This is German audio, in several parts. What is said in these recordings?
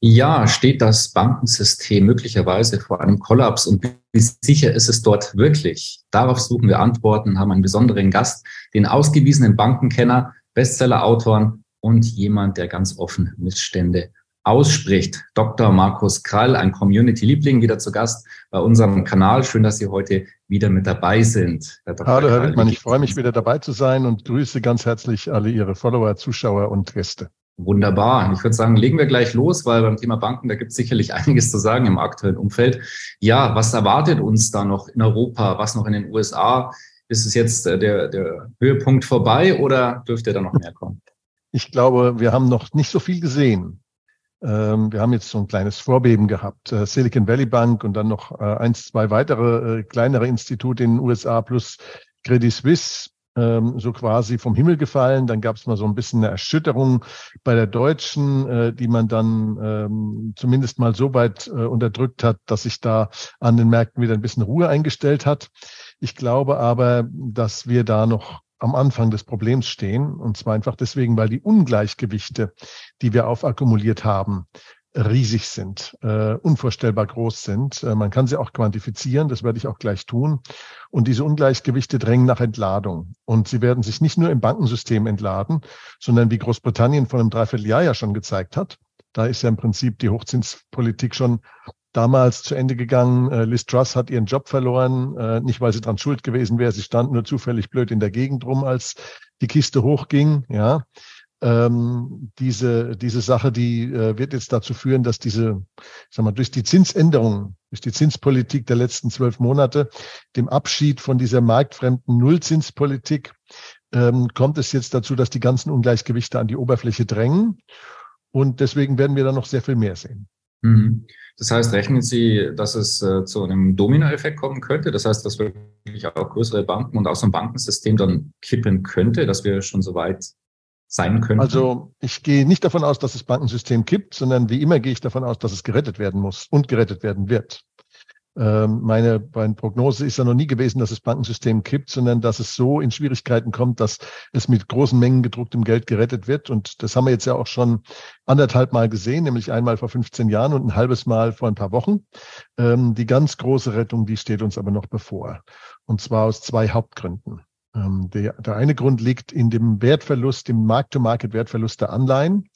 Ja, steht das Bankensystem möglicherweise vor einem Kollaps und wie sicher ist es dort wirklich? Darauf suchen wir Antworten, haben einen besonderen Gast, den ausgewiesenen Bankenkenner, Bestsellerautoren und jemand, der ganz offen Missstände ausspricht. Dr. Markus Krall, ein Community-Liebling, wieder zu Gast bei unserem Kanal. Schön, dass Sie heute wieder mit dabei sind. Herr Hallo, Herr Wittmann, ich freue mich wieder dabei zu sein und grüße ganz herzlich alle Ihre Follower, Zuschauer und Gäste. Wunderbar. Ich würde sagen, legen wir gleich los, weil beim Thema Banken, da gibt es sicherlich einiges zu sagen im aktuellen Umfeld. Ja, was erwartet uns da noch in Europa, was noch in den USA? Ist es jetzt äh, der, der Höhepunkt vorbei oder dürfte da noch mehr kommen? Ich glaube, wir haben noch nicht so viel gesehen. Ähm, wir haben jetzt so ein kleines Vorbeben gehabt. Äh, Silicon Valley Bank und dann noch äh, eins, zwei weitere kleinere Institute in den USA plus Credit Suisse ähm, so quasi vom Himmel gefallen. Dann gab es mal so ein bisschen eine Erschütterung bei der Deutschen, äh, die man dann ähm, zumindest mal so weit äh, unterdrückt hat, dass sich da an den Märkten wieder ein bisschen Ruhe eingestellt hat. Ich glaube aber, dass wir da noch am Anfang des Problems stehen. Und zwar einfach deswegen, weil die Ungleichgewichte, die wir aufakkumuliert haben, riesig sind, äh, unvorstellbar groß sind. Äh, man kann sie auch quantifizieren, das werde ich auch gleich tun. Und diese Ungleichgewichte drängen nach Entladung. Und sie werden sich nicht nur im Bankensystem entladen, sondern wie Großbritannien vor einem Dreivierteljahr ja schon gezeigt hat. Da ist ja im Prinzip die Hochzinspolitik schon damals zu Ende gegangen. Äh, Liz Truss hat ihren Job verloren, äh, nicht weil sie dran schuld gewesen wäre. Sie stand nur zufällig blöd in der Gegend rum, als die Kiste hochging. Ja, ähm, diese, diese Sache, die äh, wird jetzt dazu führen, dass diese, ich sag mal, durch die Zinsänderung, durch die Zinspolitik der letzten zwölf Monate, dem Abschied von dieser marktfremden Nullzinspolitik, ähm, kommt es jetzt dazu, dass die ganzen Ungleichgewichte an die Oberfläche drängen. Und deswegen werden wir da noch sehr viel mehr sehen. Mhm. Das heißt, rechnen Sie, dass es äh, zu einem Dominoeffekt kommen könnte? Das heißt, dass wirklich auch größere Banken und auch so ein Bankensystem dann kippen könnte, dass wir schon so weit sein könnte? Also ich gehe nicht davon aus, dass das Bankensystem kippt, sondern wie immer gehe ich davon aus, dass es gerettet werden muss und gerettet werden wird. Ähm, meine, meine Prognose ist ja noch nie gewesen, dass das Bankensystem kippt, sondern dass es so in Schwierigkeiten kommt, dass es mit großen Mengen gedrucktem Geld gerettet wird. Und das haben wir jetzt ja auch schon anderthalb Mal gesehen, nämlich einmal vor 15 Jahren und ein halbes Mal vor ein paar Wochen. Ähm, die ganz große Rettung, die steht uns aber noch bevor. Und zwar aus zwei Hauptgründen. Ähm, der, der eine Grund liegt in dem Wertverlust, dem Markt-to-Market-Wertverlust der Anleihen.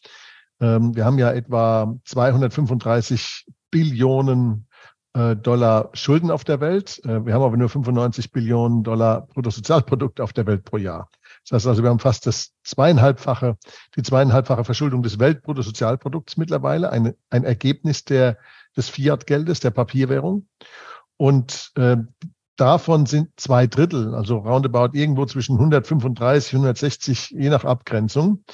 Ähm, wir haben ja etwa 235 Billionen äh, Dollar Schulden auf der Welt. Äh, wir haben aber nur 95 Billionen Dollar Bruttosozialprodukt auf der Welt pro Jahr. Das heißt also, wir haben fast das zweieinhalbfache, die zweieinhalbfache Verschuldung des Weltbruttosozialprodukts mittlerweile, ein, ein Ergebnis der, des Fiat-Geldes, der Papierwährung. Und äh, davon sind zwei Drittel, also roundabout irgendwo zwischen 135, 160, je nach Abgrenzung,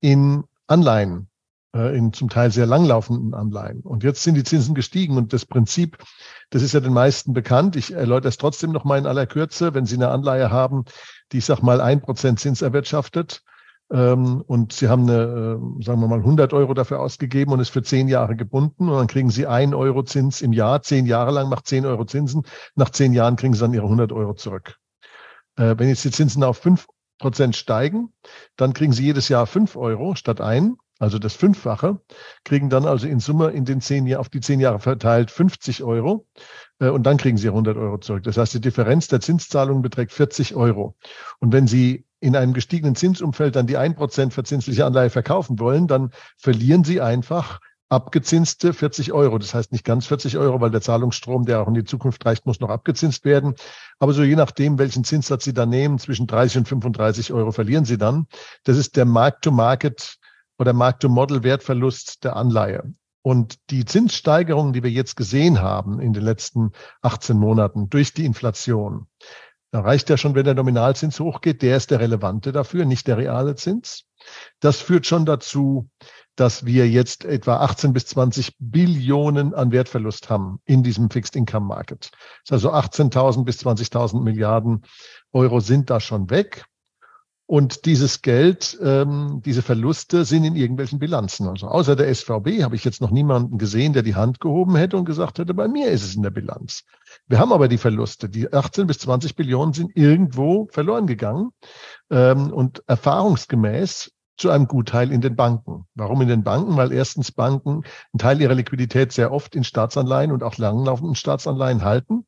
in Anleihen, äh, in zum Teil sehr langlaufenden Anleihen. Und jetzt sind die Zinsen gestiegen und das Prinzip, das ist ja den meisten bekannt. Ich erläutere es trotzdem noch mal in aller Kürze. Wenn Sie eine Anleihe haben, die, ich sag mal, ein Prozent Zins erwirtschaftet, und Sie haben eine, äh, sagen wir mal, 100 Euro dafür ausgegeben und ist für zehn Jahre gebunden und dann kriegen Sie ein Euro Zins im Jahr, zehn Jahre lang macht zehn Euro Zinsen. Nach zehn Jahren kriegen Sie dann Ihre 100 Euro zurück. Äh, wenn jetzt die Zinsen auf fünf Prozent steigen, dann kriegen Sie jedes Jahr fünf Euro statt ein also das Fünffache, kriegen dann also in Summe in den zehn Jahren, auf die zehn Jahre verteilt 50 Euro und dann kriegen Sie 100 Euro zurück. Das heißt, die Differenz der Zinszahlungen beträgt 40 Euro. Und wenn Sie in einem gestiegenen Zinsumfeld dann die 1% verzinsliche Anleihe verkaufen wollen, dann verlieren Sie einfach abgezinste 40 Euro. Das heißt nicht ganz 40 Euro, weil der Zahlungsstrom, der auch in die Zukunft reicht, muss noch abgezinst werden. Aber so je nachdem, welchen Zinssatz Sie da nehmen, zwischen 30 und 35 Euro verlieren Sie dann. Das ist der Markt-to-Market oder Markt-to-Model-Wertverlust der Anleihe. Und die Zinssteigerungen, die wir jetzt gesehen haben in den letzten 18 Monaten durch die Inflation, Da reicht ja schon, wenn der Nominalzins hochgeht, der ist der relevante dafür, nicht der reale Zins. Das führt schon dazu, dass wir jetzt etwa 18 bis 20 Billionen an Wertverlust haben in diesem Fixed Income Market. Also 18.000 bis 20.000 Milliarden Euro sind da schon weg. Und dieses Geld, ähm, diese Verluste sind in irgendwelchen Bilanzen. Also außer der SVB habe ich jetzt noch niemanden gesehen, der die Hand gehoben hätte und gesagt hätte, bei mir ist es in der Bilanz. Wir haben aber die Verluste. Die 18 bis 20 Billionen sind irgendwo verloren gegangen. Ähm, und erfahrungsgemäß zu einem Gutteil in den Banken. Warum in den Banken? Weil erstens Banken einen Teil ihrer Liquidität sehr oft in Staatsanleihen und auch langlaufenden Staatsanleihen halten.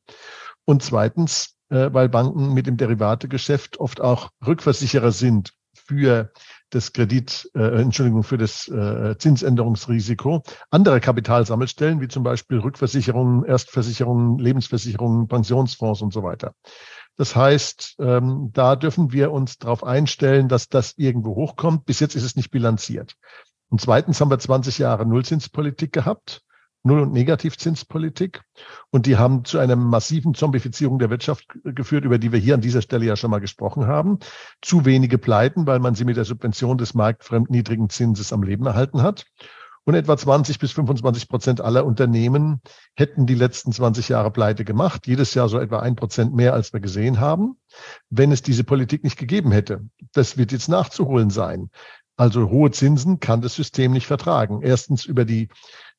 Und zweitens, äh, weil Banken mit dem Derivategeschäft oft auch Rückversicherer sind für das Kredit, äh, Entschuldigung, für das äh, Zinsänderungsrisiko andere Kapitalsammelstellen, wie zum Beispiel Rückversicherungen, Erstversicherungen, Lebensversicherungen, Pensionsfonds und so weiter. Das heißt, ähm, da dürfen wir uns darauf einstellen, dass das irgendwo hochkommt. Bis jetzt ist es nicht bilanziert. Und zweitens haben wir 20 Jahre Nullzinspolitik gehabt, Null- und Negativzinspolitik. Und die haben zu einer massiven Zombifizierung der Wirtschaft geführt, über die wir hier an dieser Stelle ja schon mal gesprochen haben. Zu wenige Pleiten, weil man sie mit der Subvention des marktfremd niedrigen Zinses am Leben erhalten hat. Und etwa 20 bis 25 Prozent aller Unternehmen hätten die letzten 20 Jahre Pleite gemacht. Jedes Jahr so etwa ein Prozent mehr, als wir gesehen haben, wenn es diese Politik nicht gegeben hätte. Das wird jetzt nachzuholen sein. Also hohe Zinsen kann das System nicht vertragen. Erstens über die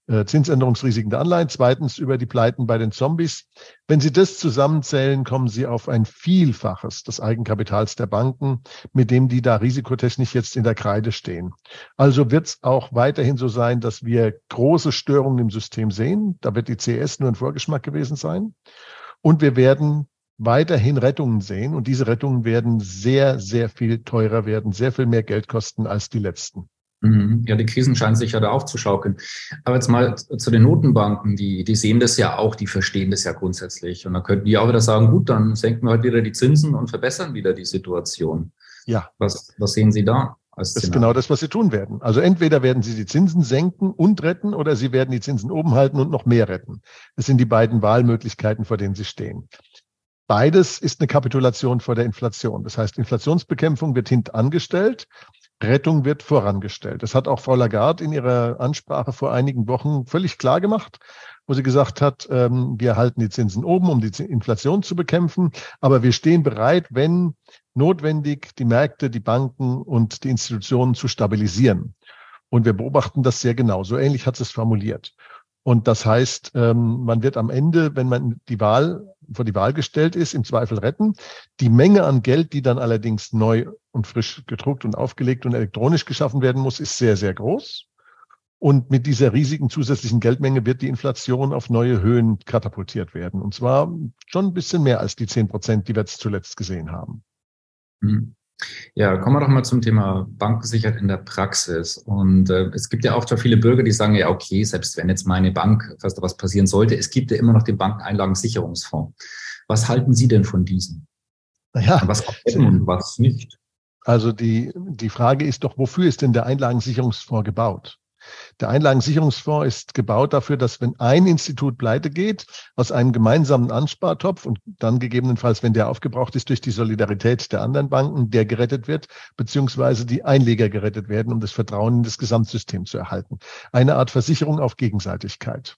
äh, Zinsänderungsrisiken der Anleihen, zweitens über die Pleiten bei den Zombies. Wenn Sie das zusammenzählen, kommen Sie auf ein Vielfaches des Eigenkapitals der Banken, mit dem die da risikotechnisch jetzt in der Kreide stehen. Also wird es auch weiterhin so sein, dass wir große Störungen im System sehen. Da wird die CS nur ein Vorgeschmack gewesen sein. Und wir werden weiterhin Rettungen sehen. Und diese Rettungen werden sehr, sehr viel teurer werden, sehr viel mehr Geld kosten als die letzten. Mhm. Ja, die Krisen scheinen sich ja da aufzuschaukeln. Aber jetzt mal zu den Notenbanken, die, die sehen das ja auch, die verstehen das ja grundsätzlich. Und dann könnten die auch wieder sagen, gut, dann senken wir halt wieder die Zinsen und verbessern wieder die Situation. Ja. Was, was sehen Sie da? das ist genau das, was sie tun werden. Also entweder werden sie die Zinsen senken und retten oder sie werden die Zinsen oben halten und noch mehr retten. Das sind die beiden Wahlmöglichkeiten, vor denen sie stehen. Beides ist eine Kapitulation vor der Inflation. Das heißt, Inflationsbekämpfung wird hintangestellt Rettung wird vorangestellt. Das hat auch Frau Lagarde in ihrer Ansprache vor einigen Wochen völlig klar gemacht, wo sie gesagt hat, ähm, wir halten die Zinsen oben, um die Inflation zu bekämpfen, aber wir stehen bereit, wenn notwendig, die Märkte, die Banken und die Institutionen zu stabilisieren. Und wir beobachten das sehr genau. So ähnlich hat sie es formuliert. Und das heißt, ähm, man wird am Ende, wenn man die Wahl vor die Wahl gestellt ist, im Zweifel retten. Die Menge an Geld, die dann allerdings neu und frisch gedruckt und aufgelegt und elektronisch geschaffen werden muss, ist sehr, sehr groß. Und mit dieser riesigen zusätzlichen Geldmenge wird die Inflation auf neue Höhen katapultiert werden. Und zwar schon ein bisschen mehr als die zehn Prozent, die wir jetzt zuletzt gesehen haben. Mhm. Ja, kommen wir doch mal zum Thema Bankensicherheit in der Praxis. Und äh, es gibt ja auch viele Bürger, die sagen, ja, okay, selbst wenn jetzt meine Bank, falls da was passieren sollte, es gibt ja immer noch den Bankeneinlagensicherungsfonds. Was halten Sie denn von diesem? Ja, was und was nicht? Also die, die Frage ist doch, wofür ist denn der Einlagensicherungsfonds gebaut? Der Einlagensicherungsfonds ist gebaut dafür, dass wenn ein Institut pleite geht, aus einem gemeinsamen Anspartopf und dann gegebenenfalls, wenn der aufgebraucht ist, durch die Solidarität der anderen Banken, der gerettet wird, beziehungsweise die Einleger gerettet werden, um das Vertrauen in das Gesamtsystem zu erhalten. Eine Art Versicherung auf Gegenseitigkeit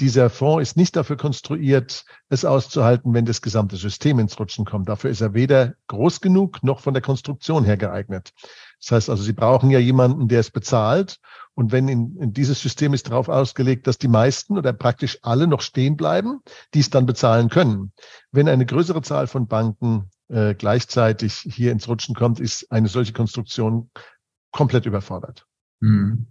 dieser Fonds ist nicht dafür konstruiert, es auszuhalten, wenn das gesamte System ins Rutschen kommt. Dafür ist er weder groß genug noch von der Konstruktion her geeignet. Das heißt also, Sie brauchen ja jemanden, der es bezahlt und wenn in, in dieses System ist darauf ausgelegt, dass die meisten oder praktisch alle noch stehen bleiben, die es dann bezahlen können. Wenn eine größere Zahl von Banken äh, gleichzeitig hier ins Rutschen kommt, ist eine solche Konstruktion komplett überfordert. Hm.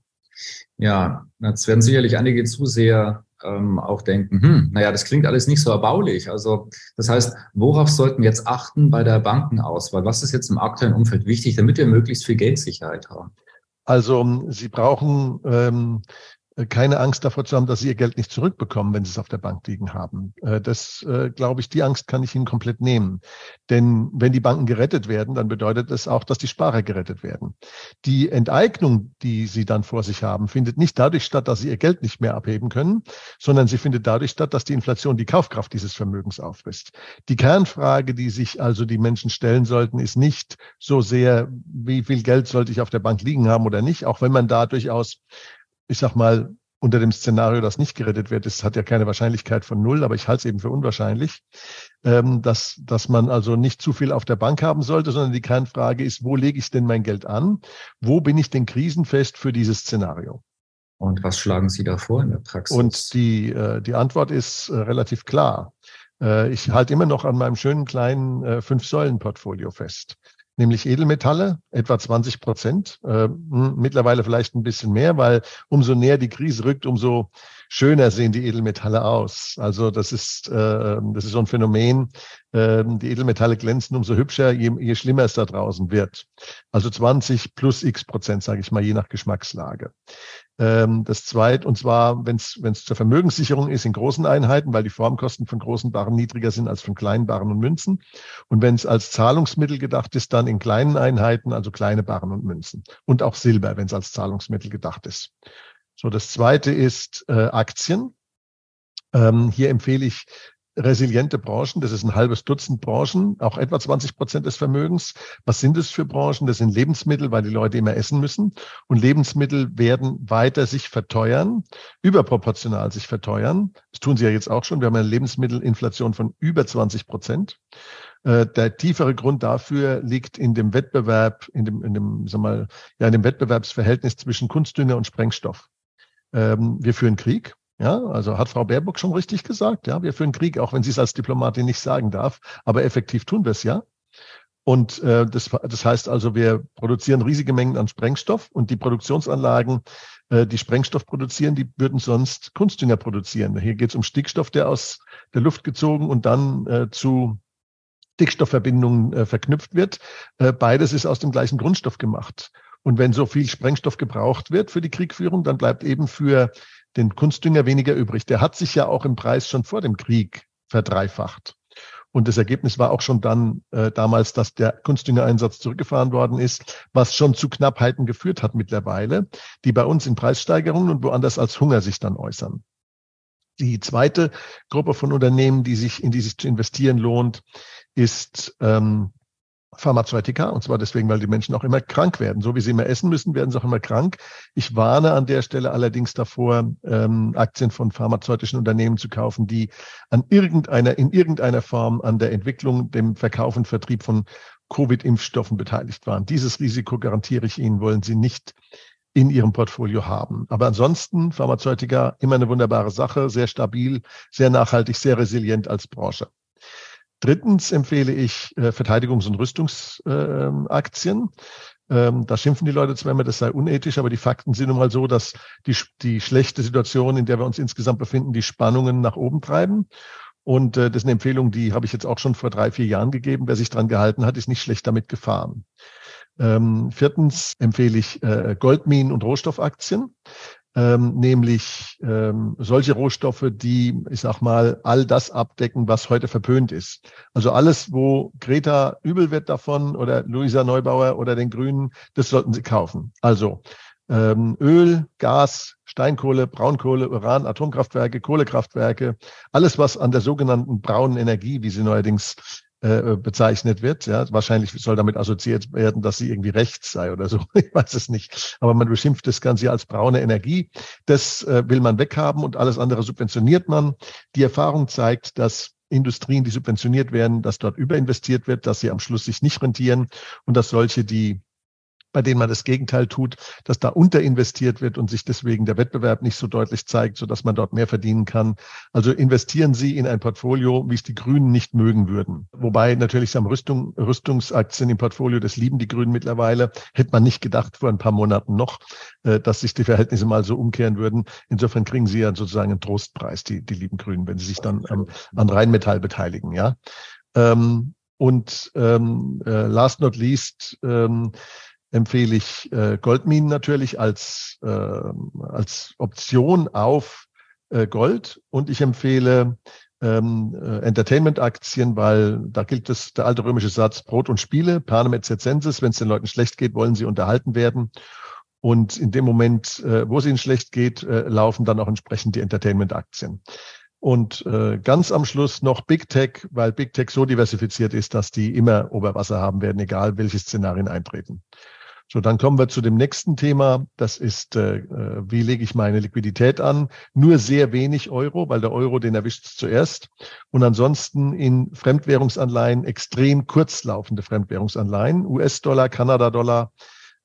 Ja, jetzt werden sicherlich einige Zuseher ähm, auch denken, hm, naja, das klingt alles nicht so erbaulich. Also das heißt, worauf sollten wir jetzt achten bei der Bankenauswahl? Was ist jetzt im aktuellen Umfeld wichtig, damit wir möglichst viel Geldsicherheit haben? Also Sie brauchen ähm, äh, keine Angst davor zu haben, dass sie ihr Geld nicht zurückbekommen, wenn sie es auf der Bank liegen haben. Äh, das, äh, glaube ich, die Angst kann ich ihnen komplett nehmen. Denn wenn die Banken gerettet werden, dann bedeutet es auch, dass die Sparer gerettet werden. Die Enteignung, die sie dann vor sich haben, findet nicht dadurch statt, dass sie ihr Geld nicht mehr abheben können, sondern sie findet dadurch statt, dass die Inflation die Kaufkraft dieses Vermögens auffrisst. Die Kernfrage, die sich also die Menschen stellen sollten, ist nicht so sehr, wie viel Geld sollte ich auf der Bank liegen haben oder nicht, auch wenn man da durchaus ich sag mal, unter dem Szenario, das nicht gerettet wird, das hat ja keine Wahrscheinlichkeit von null, aber ich halte es eben für unwahrscheinlich, ähm, dass, dass man also nicht zu viel auf der Bank haben sollte, sondern die Kernfrage ist, wo lege ich denn mein Geld an? Wo bin ich denn krisenfest für dieses Szenario? Und was schlagen Sie da vor in der Praxis? Und die, äh, die Antwort ist äh, relativ klar. Äh, ich halte immer noch an meinem schönen kleinen äh, Fünf-Säulen-Portfolio fest nämlich Edelmetalle, etwa 20 Prozent. Äh, mittlerweile vielleicht ein bisschen mehr, weil umso näher die Krise rückt, umso schöner sehen die Edelmetalle aus. Also das ist, äh, das ist so ein Phänomen. Äh, die Edelmetalle glänzen umso hübscher, je, je schlimmer es da draußen wird. Also 20 plus x Prozent, sage ich mal, je nach Geschmackslage. Ähm, das zweite, und zwar, wenn es zur Vermögenssicherung ist, in großen Einheiten, weil die Formkosten von großen Barren niedriger sind als von kleinen Barren und Münzen. Und wenn es als Zahlungsmittel gedacht ist, dann in kleinen Einheiten, also kleine Barren und Münzen. Und auch Silber, wenn es als Zahlungsmittel gedacht ist. So, das zweite ist äh, Aktien. Ähm, hier empfehle ich resiliente Branchen. Das ist ein halbes Dutzend Branchen, auch etwa 20 Prozent des Vermögens. Was sind es für Branchen? Das sind Lebensmittel, weil die Leute immer essen müssen. Und Lebensmittel werden weiter sich verteuern, überproportional sich verteuern. Das tun sie ja jetzt auch schon. Wir haben eine Lebensmittelinflation von über 20 Prozent. Äh, der tiefere Grund dafür liegt in dem Wettbewerb, in dem, in dem, sag mal, ja, in dem Wettbewerbsverhältnis zwischen Kunstdünger und Sprengstoff. Ähm, wir führen Krieg. Ja, also hat Frau Baerbock schon richtig gesagt. Ja, wir führen Krieg, auch wenn sie es als Diplomatin nicht sagen darf. Aber effektiv tun wir es ja. Und äh, das, das heißt also, wir produzieren riesige Mengen an Sprengstoff und die Produktionsanlagen, äh, die Sprengstoff produzieren, die würden sonst Kunstdünger produzieren. Hier geht es um Stickstoff, der aus der Luft gezogen und dann äh, zu Stickstoffverbindungen äh, verknüpft wird. Äh, beides ist aus dem gleichen Grundstoff gemacht. Und wenn so viel Sprengstoff gebraucht wird für die Kriegführung, dann bleibt eben für den Kunstdünger weniger übrig. Der hat sich ja auch im Preis schon vor dem Krieg verdreifacht. Und das Ergebnis war auch schon dann äh, damals, dass der Kunstdüngereinsatz zurückgefahren worden ist, was schon zu Knappheiten geführt hat mittlerweile, die bei uns in Preissteigerungen und woanders als Hunger sich dann äußern. Die zweite Gruppe von Unternehmen, die sich in die sich zu investieren lohnt, ist ähm, Pharmazeutika, und zwar deswegen, weil die Menschen auch immer krank werden. So wie sie immer essen müssen, werden sie auch immer krank. Ich warne an der Stelle allerdings davor, ähm, Aktien von pharmazeutischen Unternehmen zu kaufen, die an irgendeiner, in irgendeiner Form an der Entwicklung, dem Verkauf und Vertrieb von Covid-Impfstoffen beteiligt waren. Dieses Risiko garantiere ich Ihnen, wollen Sie nicht in Ihrem Portfolio haben. Aber ansonsten Pharmazeutika immer eine wunderbare Sache, sehr stabil, sehr nachhaltig, sehr resilient als Branche. Drittens empfehle ich äh, Verteidigungs- und Rüstungsaktien. Ähm, da schimpfen die Leute zwar immer, das sei unethisch, aber die Fakten sind nun mal so, dass die, die schlechte Situation, in der wir uns insgesamt befinden, die Spannungen nach oben treiben. Und äh, das ist eine Empfehlung, die habe ich jetzt auch schon vor drei, vier Jahren gegeben. Wer sich dran gehalten hat, ist nicht schlecht damit gefahren. Ähm, viertens empfehle ich äh, Goldminen und Rohstoffaktien ähm, nämlich ähm, solche Rohstoffe, die, ich sag mal, all das abdecken, was heute verpönt ist. Also alles, wo Greta übel wird davon oder Luisa Neubauer oder den Grünen, das sollten sie kaufen. Also ähm, Öl, Gas, Steinkohle, Braunkohle, Uran, Atomkraftwerke, Kohlekraftwerke, alles, was an der sogenannten braunen Energie, wie sie neuerdings äh, bezeichnet wird. Ja, wahrscheinlich soll damit assoziiert werden, dass sie irgendwie rechts sei oder so. Ich weiß es nicht. Aber man beschimpft das Ganze als braune Energie. Das äh, will man weghaben und alles andere subventioniert man. Die Erfahrung zeigt, dass Industrien, die subventioniert werden, dass dort überinvestiert wird, dass sie am Schluss sich nicht rentieren und dass solche, die bei denen man das Gegenteil tut, dass da unterinvestiert wird und sich deswegen der Wettbewerb nicht so deutlich zeigt, so dass man dort mehr verdienen kann. Also investieren Sie in ein Portfolio, wie es die Grünen nicht mögen würden. Wobei natürlich haben Rüstung, Rüstungsaktien im Portfolio, das lieben die Grünen mittlerweile. Hätte man nicht gedacht vor ein paar Monaten noch, äh, dass sich die Verhältnisse mal so umkehren würden. Insofern kriegen Sie ja sozusagen einen Trostpreis, die, die lieben Grünen, wenn Sie sich dann ähm, an Rheinmetall beteiligen, ja. Ähm, und ähm, äh, last not least, ähm, empfehle ich äh, Goldminen natürlich als, äh, als Option auf äh, Gold und ich empfehle ähm, äh, Entertainment-Aktien, weil da gilt es der alte römische Satz Brot und Spiele, panem et circenses, wenn es den Leuten schlecht geht, wollen sie unterhalten werden. Und in dem Moment, äh, wo es ihnen schlecht geht, äh, laufen dann auch entsprechend die Entertainment-Aktien. Und äh, ganz am Schluss noch Big Tech, weil Big Tech so diversifiziert ist, dass die immer Oberwasser haben werden, egal welche Szenarien eintreten. So, dann kommen wir zu dem nächsten Thema. Das ist, äh, äh, wie lege ich meine Liquidität an? Nur sehr wenig Euro, weil der Euro, den erwischt zuerst. Und ansonsten in Fremdwährungsanleihen extrem kurzlaufende Fremdwährungsanleihen. US-Dollar, Kanada-Dollar,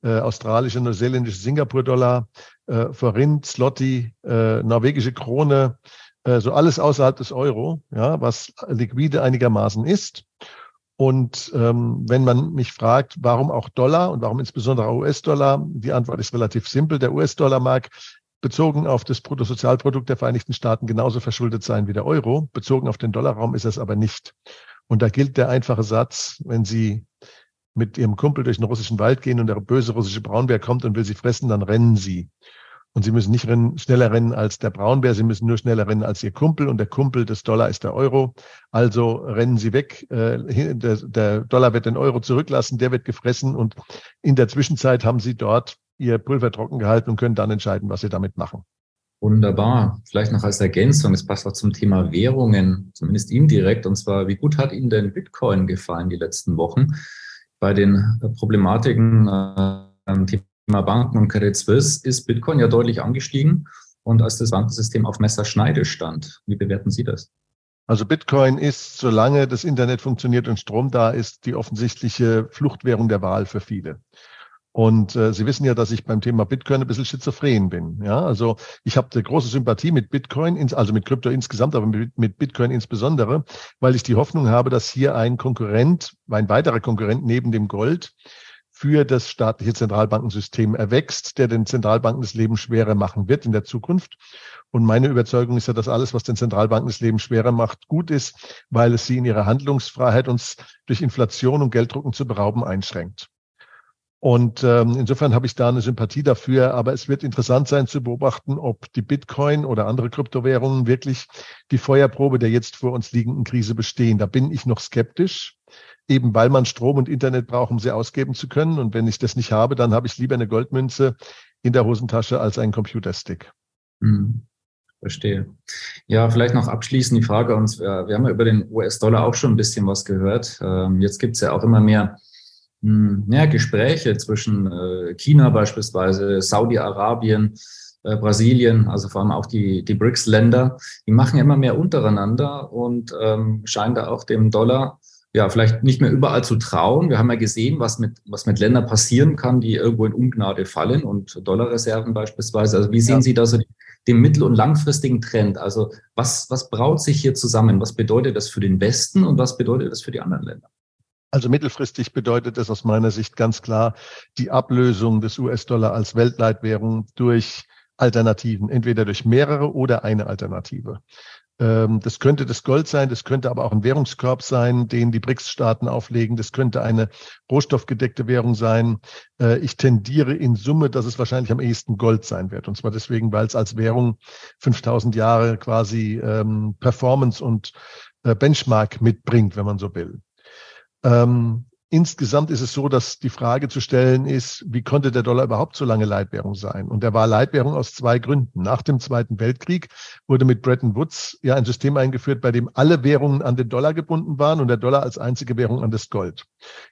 äh, australische, neuseeländische Singapur-Dollar, äh, Forint, Slotty, äh, norwegische Krone, äh, so alles außerhalb des Euro, ja, was liquide einigermaßen ist. Und ähm, wenn man mich fragt, warum auch Dollar und warum insbesondere US-Dollar, die Antwort ist relativ simpel. Der US-Dollar mag bezogen auf das Bruttosozialprodukt der Vereinigten Staaten genauso verschuldet sein wie der Euro. Bezogen auf den Dollarraum ist es aber nicht. Und da gilt der einfache Satz, wenn Sie mit Ihrem Kumpel durch den russischen Wald gehen und der böse russische Braunbär kommt und will Sie fressen, dann rennen Sie. Und Sie müssen nicht rennen, schneller rennen als der Braunbär, Sie müssen nur schneller rennen als Ihr Kumpel und der Kumpel des Dollar ist der Euro. Also rennen Sie weg, äh, der, der Dollar wird den Euro zurücklassen, der wird gefressen und in der Zwischenzeit haben Sie dort Ihr Pulver trocken gehalten und können dann entscheiden, was Sie damit machen. Wunderbar. Vielleicht noch als Ergänzung, es passt auch zum Thema Währungen, zumindest indirekt. Und zwar, wie gut hat Ihnen denn Bitcoin gefallen die letzten Wochen? Bei den Problematiken äh, Thema Banken und Credit Suisse ist Bitcoin ja deutlich angestiegen und als das Bankensystem auf Messerschneide stand. Wie bewerten Sie das? Also Bitcoin ist, solange das Internet funktioniert und Strom da ist, die offensichtliche Fluchtwährung der Wahl für viele. Und äh, Sie wissen ja, dass ich beim Thema Bitcoin ein bisschen schizophren bin. Ja, also ich habe eine große Sympathie mit Bitcoin, also mit Krypto insgesamt, aber mit, mit Bitcoin insbesondere, weil ich die Hoffnung habe, dass hier ein Konkurrent, ein weiterer Konkurrent neben dem Gold für das staatliche Zentralbankensystem erwächst, der den Zentralbanken das Leben schwerer machen wird in der Zukunft. Und meine Überzeugung ist ja, dass alles, was den Zentralbanken das Leben schwerer macht, gut ist, weil es sie in ihrer Handlungsfreiheit uns durch Inflation und Gelddrucken zu berauben einschränkt. Und ähm, insofern habe ich da eine Sympathie dafür. Aber es wird interessant sein zu beobachten, ob die Bitcoin oder andere Kryptowährungen wirklich die Feuerprobe der jetzt vor uns liegenden Krise bestehen. Da bin ich noch skeptisch eben weil man Strom und Internet braucht, um sie ausgeben zu können. Und wenn ich das nicht habe, dann habe ich lieber eine Goldmünze in der Hosentasche als einen Computerstick. Hm, verstehe. Ja, vielleicht noch abschließend die Frage uns. Wir, haben ja über den US-Dollar auch schon ein bisschen was gehört. Ähm, jetzt gibt es ja auch immer mehr hm, ja, Gespräche zwischen äh, China beispielsweise, Saudi-Arabien, äh, Brasilien, also vor allem auch die, die BRICS-Länder, die machen immer mehr untereinander und ähm, scheinen da auch dem Dollar ja, vielleicht nicht mehr überall zu trauen. Wir haben ja gesehen, was mit, was mit Ländern passieren kann, die irgendwo in Ungnade fallen und Dollarreserven beispielsweise. Also wie sehen ja. Sie da so den mittel- und langfristigen Trend? Also was, was braut sich hier zusammen? Was bedeutet das für den Westen und was bedeutet das für die anderen Länder? Also mittelfristig bedeutet es aus meiner Sicht ganz klar die Ablösung des US-Dollar als Weltleitwährung durch Alternativen, entweder durch mehrere oder eine Alternative. Ähm, das könnte das Gold sein, das könnte aber auch ein Währungskorb sein, den die BRICS-Staaten auflegen. Das könnte eine rohstoffgedeckte Währung sein. Äh, ich tendiere in Summe, dass es wahrscheinlich am ehesten Gold sein wird. Und zwar deswegen, weil es als Währung 5000 Jahre quasi ähm, Performance und äh, Benchmark mitbringt, wenn man so will. Ähm, Insgesamt ist es so, dass die Frage zu stellen ist, wie konnte der Dollar überhaupt so lange Leitwährung sein? Und er war Leitwährung aus zwei Gründen. Nach dem Zweiten Weltkrieg wurde mit Bretton Woods ja ein System eingeführt, bei dem alle Währungen an den Dollar gebunden waren und der Dollar als einzige Währung an das Gold.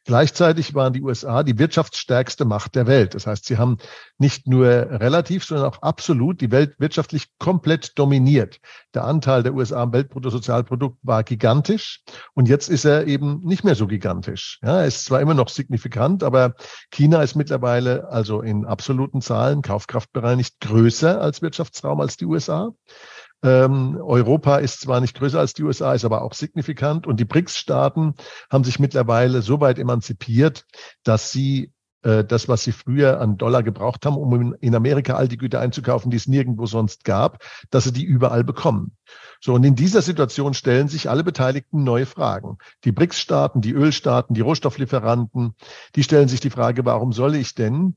Gleichzeitig waren die USA die wirtschaftsstärkste Macht der Welt. Das heißt, sie haben nicht nur relativ, sondern auch absolut die Welt wirtschaftlich komplett dominiert. Der Anteil der USA am Weltbruttosozialprodukt war gigantisch und jetzt ist er eben nicht mehr so gigantisch. Ja, ist zwar immer noch signifikant, aber China ist mittlerweile also in absoluten Zahlen kaufkraftbereinigt größer als Wirtschaftsraum als die USA. Ähm, Europa ist zwar nicht größer als die USA, ist aber auch signifikant. Und die BRICS-Staaten haben sich mittlerweile so weit emanzipiert, dass sie das, was sie früher an Dollar gebraucht haben, um in Amerika all die Güter einzukaufen, die es nirgendwo sonst gab, dass sie die überall bekommen. So, und in dieser Situation stellen sich alle Beteiligten neue Fragen. Die BRICS-Staaten, die Ölstaaten, die Rohstofflieferanten, die stellen sich die Frage, warum soll ich denn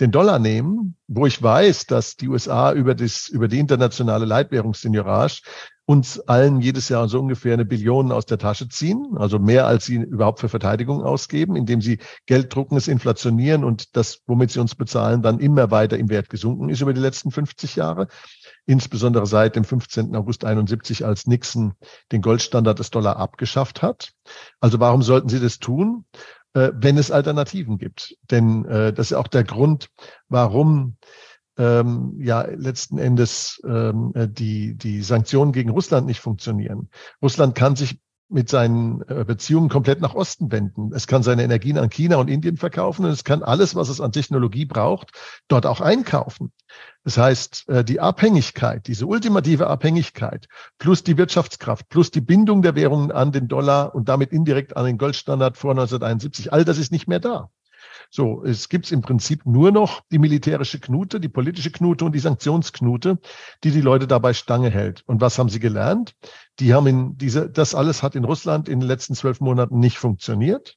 den Dollar nehmen, wo ich weiß, dass die USA über, das, über die internationale Leitwährungsseigneurage uns allen jedes Jahr so ungefähr eine Billion aus der Tasche ziehen, also mehr als sie überhaupt für Verteidigung ausgeben, indem sie Geld drucken, es inflationieren und das, womit sie uns bezahlen, dann immer weiter im Wert gesunken ist über die letzten 50 Jahre. Insbesondere seit dem 15. August 71, als Nixon den Goldstandard des Dollar abgeschafft hat. Also warum sollten sie das tun? Äh, wenn es Alternativen gibt. Denn äh, das ist auch der Grund, warum ähm, ja letzten Endes ähm, äh, die, die Sanktionen gegen Russland nicht funktionieren. Russland kann sich mit seinen äh, Beziehungen komplett nach Osten wenden. Es kann seine Energien an China und Indien verkaufen und es kann alles, was es an Technologie braucht, dort auch einkaufen. Das heißt, äh, die Abhängigkeit, diese ultimative Abhängigkeit plus die Wirtschaftskraft plus die Bindung der Währungen an den Dollar und damit indirekt an den Goldstandard vor 1971, all das ist nicht mehr da. So, es gibt im Prinzip nur noch die militärische Knute, die politische Knute und die Sanktionsknute, die die Leute dabei Stange hält. Und was haben sie gelernt? Die haben in diese, das alles hat in Russland in den letzten zwölf Monaten nicht funktioniert.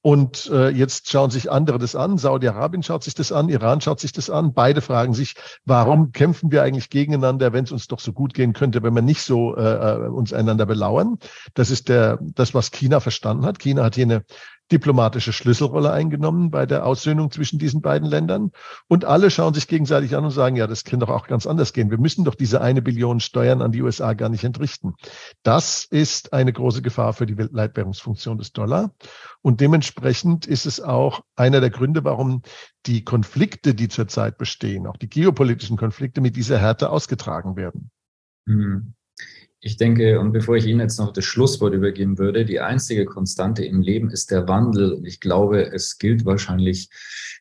Und äh, jetzt schauen sich andere das an. Saudi-Arabien schaut sich das an, Iran schaut sich das an. Beide fragen sich, warum kämpfen wir eigentlich gegeneinander, wenn es uns doch so gut gehen könnte, wenn wir nicht so äh, äh uns einander belauern. Das ist der, das, was China verstanden hat. China hat hier eine diplomatische Schlüsselrolle eingenommen bei der Aussöhnung zwischen diesen beiden Ländern. Und alle schauen sich gegenseitig an und sagen, ja, das kann doch auch ganz anders gehen. Wir müssen doch diese eine Billion Steuern an die USA gar nicht entrichten. Das ist eine große Gefahr für die Leitwährungsfunktion des Dollar. Und dementsprechend ist es auch einer der Gründe, warum die Konflikte, die zurzeit bestehen, auch die geopolitischen Konflikte mit dieser Härte ausgetragen werden. Mhm. Ich denke, und bevor ich Ihnen jetzt noch das Schlusswort übergeben würde, die einzige Konstante im Leben ist der Wandel. Und ich glaube, es gilt wahrscheinlich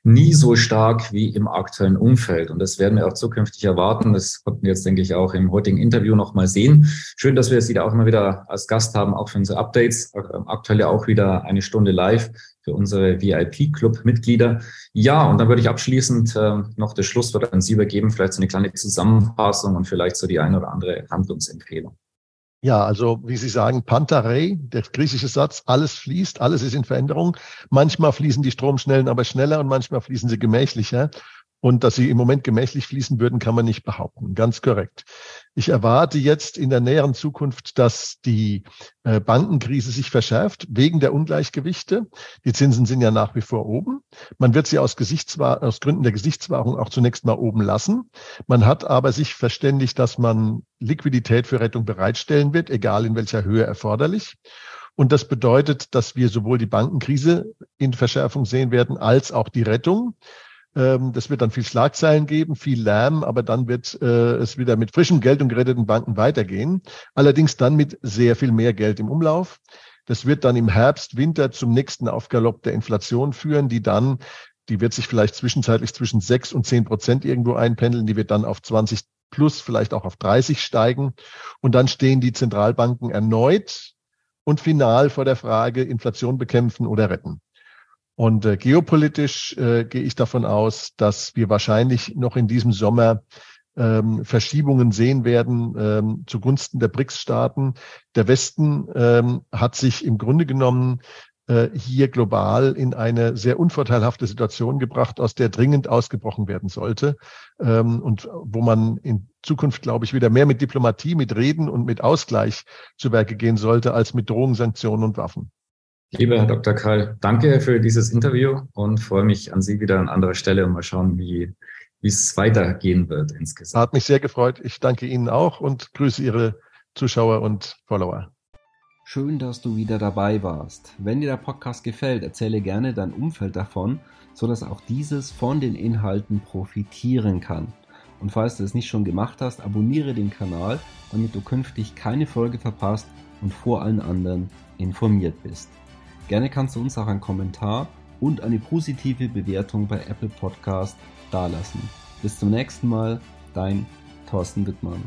nie so stark wie im aktuellen Umfeld. Und das werden wir auch zukünftig erwarten. Das konnten wir jetzt, denke ich, auch im heutigen Interview nochmal sehen. Schön, dass wir Sie da auch immer wieder als Gast haben, auch für unsere Updates. Aktuell auch wieder eine Stunde live für unsere VIP-Club-Mitglieder. Ja, und dann würde ich abschließend äh, noch das Schlusswort an Sie übergeben, vielleicht so eine kleine Zusammenfassung und vielleicht so die eine oder andere Handlungsempfehlung. Ja, also wie Sie sagen, Pantarei, der griechische Satz, alles fließt, alles ist in Veränderung. Manchmal fließen die Stromschnellen aber schneller und manchmal fließen sie gemächlicher. Und dass sie im Moment gemächlich fließen würden, kann man nicht behaupten. Ganz korrekt. Ich erwarte jetzt in der näheren Zukunft, dass die äh, Bankenkrise sich verschärft wegen der Ungleichgewichte. Die Zinsen sind ja nach wie vor oben. Man wird sie aus, Gesichtswahr aus Gründen der Gesichtswahrung auch zunächst mal oben lassen. Man hat aber sich verständigt, dass man Liquidität für Rettung bereitstellen wird, egal in welcher Höhe erforderlich. Und das bedeutet, dass wir sowohl die Bankenkrise in Verschärfung sehen werden, als auch die Rettung. Ähm, das wird dann viel Schlagzeilen geben, viel Lärm, aber dann wird äh, es wieder mit frischem Geld und geretteten Banken weitergehen. Allerdings dann mit sehr viel mehr Geld im Umlauf. Das wird dann im Herbst, Winter zum nächsten Aufgalopp der Inflation führen, die dann, die wird sich vielleicht zwischenzeitlich zwischen sechs und zehn Prozent irgendwo einpendeln, die wird dann auf 20 plus, vielleicht auch auf 30 steigen. Und dann stehen die Zentralbanken erneut und final vor der Frage, Inflation bekämpfen oder retten. Und äh, geopolitisch äh, gehe ich davon aus, dass wir wahrscheinlich noch in diesem Sommer ähm, Verschiebungen sehen werden ähm, zugunsten der BRICS-Staaten. Der Westen ähm, hat sich im Grunde genommen äh, hier global in eine sehr unvorteilhafte Situation gebracht, aus der dringend ausgebrochen werden sollte ähm, und wo man in Zukunft, glaube ich, wieder mehr mit Diplomatie, mit Reden und mit Ausgleich zu Werke gehen sollte, als mit Drohungen, Sanktionen und Waffen. Lieber Herr Dr. Karl, danke für dieses Interview und freue mich an Sie wieder an anderer Stelle und mal schauen, wie, wie es weitergehen wird insgesamt. Hat mich sehr gefreut. Ich danke Ihnen auch und grüße Ihre Zuschauer und Follower. Schön, dass du wieder dabei warst. Wenn dir der Podcast gefällt, erzähle gerne dein Umfeld davon, sodass auch dieses von den Inhalten profitieren kann. Und falls du es nicht schon gemacht hast, abonniere den Kanal, damit du künftig keine Folge verpasst und vor allen anderen informiert bist. Gerne kannst du uns auch einen Kommentar und eine positive Bewertung bei Apple Podcast dalassen. Bis zum nächsten Mal, dein Thorsten Wittmann.